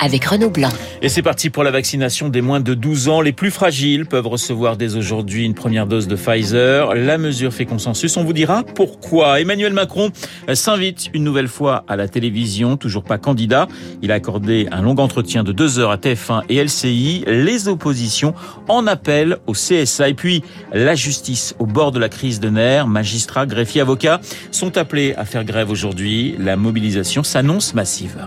avec Renaud Blanc. Et c'est parti pour la vaccination des moins de 12 ans. Les plus fragiles peuvent recevoir dès aujourd'hui une première dose de Pfizer. La mesure fait consensus. On vous dira pourquoi. Emmanuel Macron s'invite une nouvelle fois à la télévision, toujours pas candidat. Il a accordé un long entretien de deux heures à TF1 et LCI. Les oppositions en appellent au CSA. Et puis, la justice au bord de la crise de nerfs. Magistrats, greffiers, avocats sont appelés à faire grève aujourd'hui. La mobilisation s'annonce massive.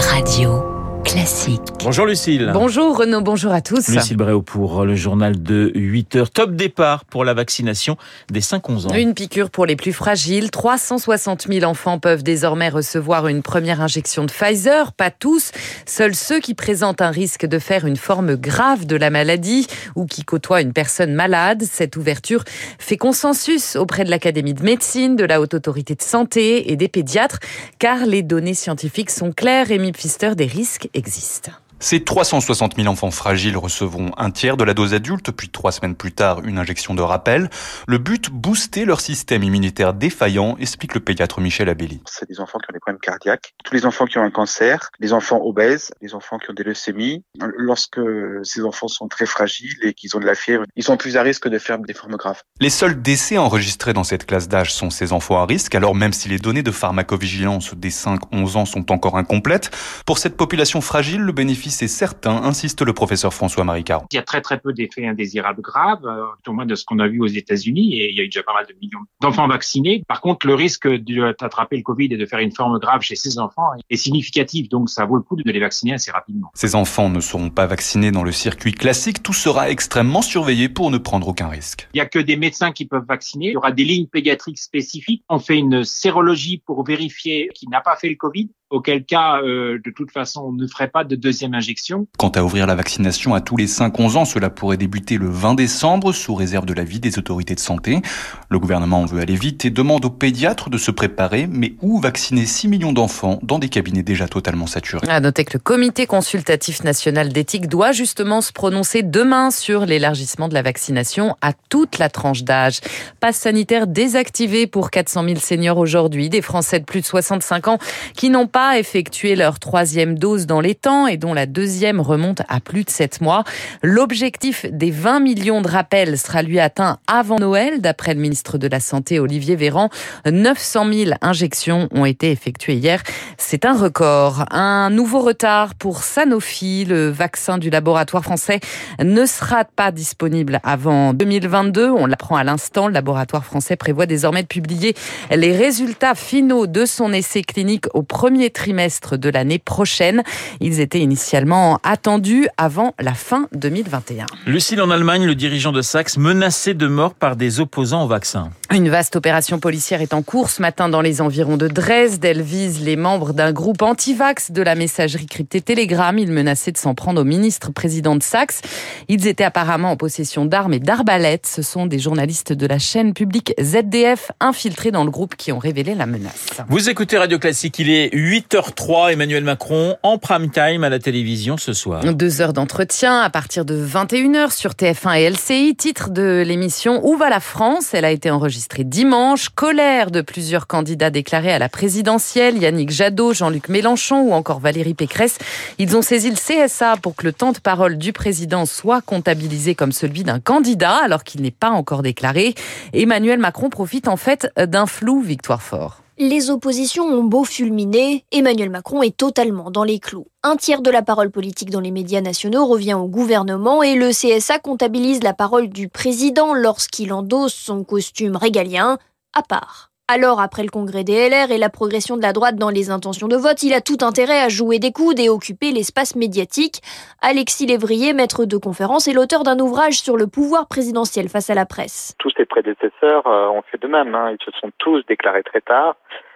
Radio classique. Bonjour Lucille. Bonjour Renaud, bonjour à tous. Lucille Bréau pour le journal de 8 heures. Top départ pour la vaccination des 5-11 ans. Une piqûre pour les plus fragiles. 360 000 enfants peuvent désormais recevoir une première injection de Pfizer. Pas tous. Seuls ceux qui présentent un risque de faire une forme grave de la maladie ou qui côtoient une personne malade. Cette ouverture fait consensus auprès de l'Académie de médecine, de la Haute Autorité de Santé et des pédiatres, car les données scientifiques sont claires. Rémi Pfister, des risques existe. Ces 360 000 enfants fragiles recevront un tiers de la dose adulte, puis trois semaines plus tard une injection de rappel. Le but, booster leur système immunitaire défaillant, explique le pédiatre Michel Abelli. C'est des enfants qui ont des problèmes cardiaques, tous les enfants qui ont un cancer, les enfants obèses, les enfants qui ont des leucémies. Lorsque ces enfants sont très fragiles et qu'ils ont de la fièvre, ils sont plus à risque de faire des formes graves. Les seuls décès enregistrés dans cette classe d'âge sont ces enfants à risque, alors même si les données de pharmacovigilance des 5-11 ans sont encore incomplètes, pour cette population fragile, le bénéfice c'est certain, insiste le professeur François Maricard. Il y a très très peu d'effets indésirables graves, euh, au moins de ce qu'on a vu aux États-Unis, et il y a eu déjà pas mal de millions d'enfants vaccinés. Par contre, le risque d'attraper le Covid et de faire une forme grave chez ces enfants est significatif, donc ça vaut le coup de les vacciner assez rapidement. Ces enfants ne seront pas vaccinés dans le circuit classique, tout sera extrêmement surveillé pour ne prendre aucun risque. Il n'y a que des médecins qui peuvent vacciner, il y aura des lignes pédiatriques spécifiques, on fait une sérologie pour vérifier qu'il n'a pas fait le Covid, auquel cas, euh, de toute façon, on ne ferait pas de deuxième injection. Quant à ouvrir la vaccination à tous les 5-11 ans, cela pourrait débuter le 20 décembre, sous réserve de l'avis des autorités de santé. Le gouvernement veut aller vite et demande aux pédiatres de se préparer, mais où vacciner 6 millions d'enfants dans des cabinets déjà totalement saturés? À noter que le Comité consultatif national d'éthique doit justement se prononcer demain sur l'élargissement de la vaccination à toute la tranche d'âge. Passe sanitaire désactivé pour 400 000 seniors aujourd'hui, des Français de plus de 65 ans qui n'ont pas effectué leur troisième dose dans les temps et dont la deuxième remonte à plus de 7 mois. L'objectif des 20 millions de rappels sera lui atteint avant Noël, d'après le ministre de la Santé Olivier Véran. 900 000 injections ont été effectuées hier. C'est un record. Un nouveau retard pour Sanofi. Le vaccin du laboratoire français ne sera pas disponible avant 2022. On l'apprend à l'instant. Le laboratoire français prévoit désormais de publier les résultats finaux de son essai clinique au premier trimestre de l'année prochaine. Ils étaient initialement attendus avant la fin 2021. Lucille, en Allemagne, le dirigeant de Sachs menacé de mort par des opposants au vaccin. Une vaste opération policière est en cours ce matin dans les environs de Dresde. Elle vise les membres d'un groupe anti-vax de la messagerie cryptée Telegram. Ils menaçaient de s'en prendre au ministre président de Saxe. Ils étaient apparemment en possession d'armes et d'arbalètes. Ce sont des journalistes de la chaîne publique ZDF infiltrés dans le groupe qui ont révélé la menace. Vous écoutez Radio Classique, il est 8h03, Emmanuel Macron en prime time à la télévision ce soir. Deux heures d'entretien à partir de 21h sur TF1 et LCI. Titre de l'émission Où va la France? Elle a été enregistrée dimanche. Colère de plusieurs candidats déclarés à la présidentielle. Yannick Jadot, Jean-Luc Mélenchon ou encore Valérie Pécresse. Ils ont saisi le CSA pour que le temps de parole du président soit comptabilisé comme celui d'un candidat alors qu'il n'est pas encore déclaré. Emmanuel Macron profite en fait d'un flou victoire fort. Les oppositions ont beau fulminer, Emmanuel Macron est totalement dans les clous. Un tiers de la parole politique dans les médias nationaux revient au gouvernement et le CSA comptabilise la parole du président lorsqu'il endosse son costume régalien, à part. Alors, après le congrès des LR et la progression de la droite dans les intentions de vote, il a tout intérêt à jouer des coudes et occuper l'espace médiatique. Alexis Lévrier, maître de conférence, est l'auteur d'un ouvrage sur le pouvoir présidentiel face à la presse. Tous ses prédécesseurs euh, ont fait de même. Hein. Ils se sont tous déclarés très tard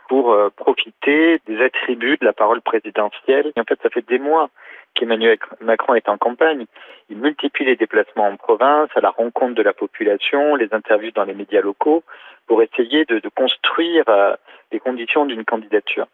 pour euh, profiter des attributs de la parole présidentielle. Et en fait, ça fait des mois qu'Emmanuel Macron est en campagne. Il multiplie les déplacements en province, à la rencontre de la population, les interviews dans les médias locaux, pour essayer de, construire euh, les conditions d'une candidature.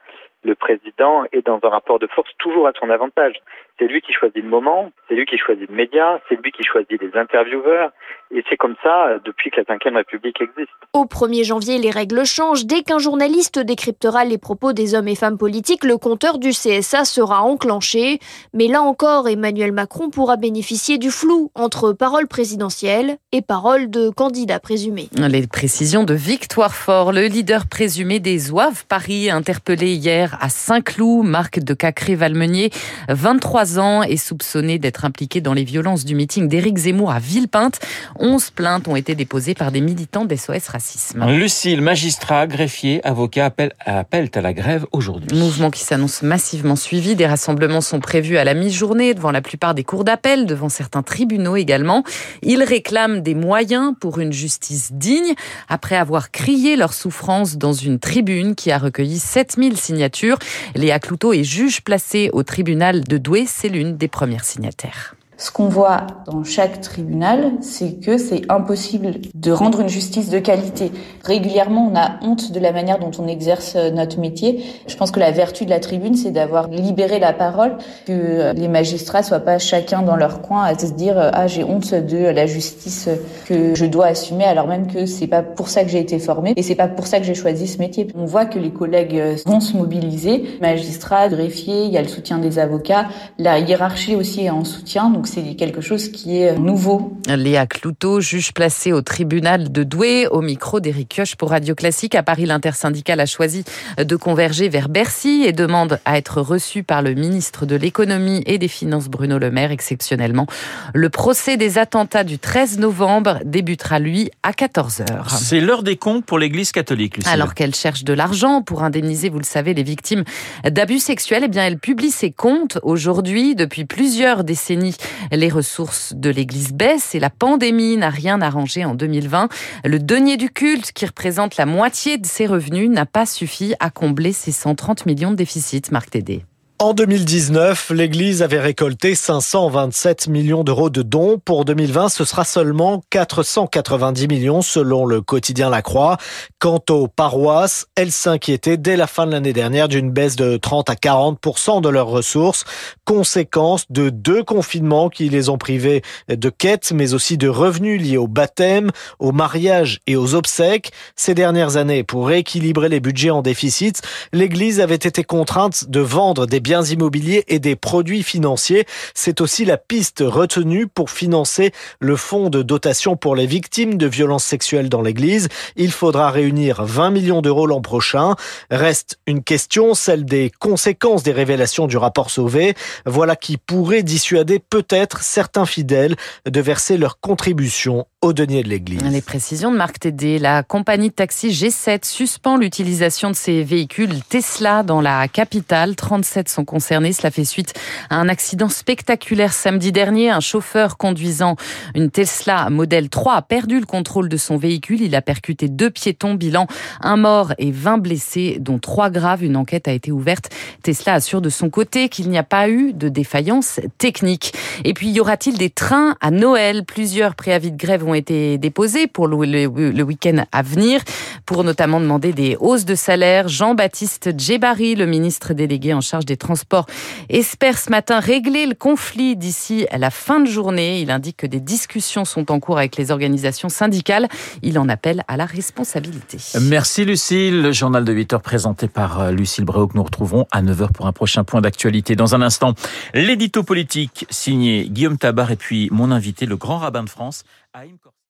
le président est dans un rapport de force toujours à son avantage. C'est lui qui choisit le moment, c'est lui qui choisit le média, c'est lui qui choisit les intervieweurs, et c'est comme ça euh, depuis que la Ve République existe. Au 1er janvier, les règles changent. Dès qu'un journaliste décryptera les propos des hommes et femmes politiques, le compteur du CSA sera enclenché. Mais là encore, Emmanuel Macron pourra bénéficier du flou entre paroles présidentielles et paroles de candidats présumés. Les précisions de Victoire Fort, le leader présumé des Oeuvres Paris, interpellé hier à Saint-Cloud, Marc de Cacré-Valmenier, 23 ans, est soupçonné d'être impliqué dans les violences du meeting d'Éric Zemmour à Villepinte. 11 plaintes ont été déposées par des militants d'SOS Racisme. Lucille, magistrat, greffier, avocat appellent, appellent à la grève aujourd'hui. Mouvement qui s'annonce massivement suivi. Des rassemblements sont prévus à la mi-journée devant la plupart des cours d'appel, devant certains tribunaux également. Ils réclament des moyens pour une justice digne après avoir crié leur souffrance dans une tribune qui a recueilli 7000 signatures. Léa Cloutot est juge placée au tribunal de Douai. C'est l'une des premières signataires. Ce qu'on voit dans chaque tribunal, c'est que c'est impossible de rendre une justice de qualité. Régulièrement, on a honte de la manière dont on exerce euh, notre métier. Je pense que la vertu de la tribune, c'est d'avoir libéré la parole, que les magistrats soient pas chacun dans leur coin à se dire ah j'ai honte de la justice que je dois assumer, alors même que c'est pas pour ça que j'ai été formé et c'est pas pour ça que j'ai choisi ce métier. On voit que les collègues euh, vont se mobiliser, magistrats, greffiers, il y a le soutien des avocats, la hiérarchie aussi est en soutien, donc c'est quelque chose qui est nouveau. Léa Cloutot, juge placée au tribunal de Douai, au micro d'Éric Kioch pour Radio Classique. À Paris, l'intersyndicale a choisi de converger vers Bercy et demande à être reçue par le ministre de l'économie et des finances Bruno Le Maire exceptionnellement. Le procès des attentats du 13 novembre débutera lui à 14h. C'est l'heure des comptes pour l'église catholique, Lucille. Alors qu'elle cherche de l'argent pour indemniser, vous le savez, les victimes d'abus sexuels, eh bien elle publie ses comptes aujourd'hui depuis plusieurs décennies les ressources de l'Église baissent et la pandémie n'a rien arrangé en 2020. Le denier du culte, qui représente la moitié de ses revenus, n'a pas suffi à combler ses 130 millions de déficit. Marc Tédé. En 2019, l'Église avait récolté 527 millions d'euros de dons. Pour 2020, ce sera seulement 490 millions selon le quotidien La Croix. Quant aux paroisses, elles s'inquiétaient dès la fin de l'année dernière d'une baisse de 30 à 40% de leurs ressources, conséquence de deux confinements qui les ont privées de quêtes, mais aussi de revenus liés au baptême, au mariage et aux obsèques. Ces dernières années, pour rééquilibrer les budgets en déficit, l'Église avait été contrainte de vendre des biens biens immobiliers et des produits financiers. C'est aussi la piste retenue pour financer le fonds de dotation pour les victimes de violences sexuelles dans l'Église. Il faudra réunir 20 millions d'euros l'an prochain. Reste une question, celle des conséquences des révélations du rapport Sauvé. Voilà qui pourrait dissuader peut-être certains fidèles de verser leur contribution au denier de l'Église. Les précisions de Marc Tédé. La compagnie de taxi G7 suspend l'utilisation de ses véhicules Tesla dans la capitale. 37 sont concernés. Cela fait suite à un accident spectaculaire samedi dernier. Un chauffeur conduisant une Tesla modèle 3 a perdu le contrôle de son véhicule. Il a percuté deux piétons. Bilan un mort et 20 blessés, dont trois graves. Une enquête a été ouverte. Tesla assure de son côté qu'il n'y a pas eu de défaillance technique. Et puis, y aura-t-il des trains à Noël? Plusieurs préavis de grève ont été déposés pour le, week-end à venir, pour notamment demander des hausses de salaire. Jean-Baptiste Djebari, le ministre délégué en charge des transports, espère ce matin régler le conflit d'ici la fin de journée. Il indique que des discussions sont en cours avec les organisations syndicales. Il en appelle à la responsabilité. Merci Lucille. Le journal de 8 heures présenté par euh, Lucille Bréau que nous retrouverons à 9 heures pour un prochain point d'actualité. Dans un instant, l'édito politique signé Guillaume Tabar et puis mon invité, le grand rabbin de France, Haïm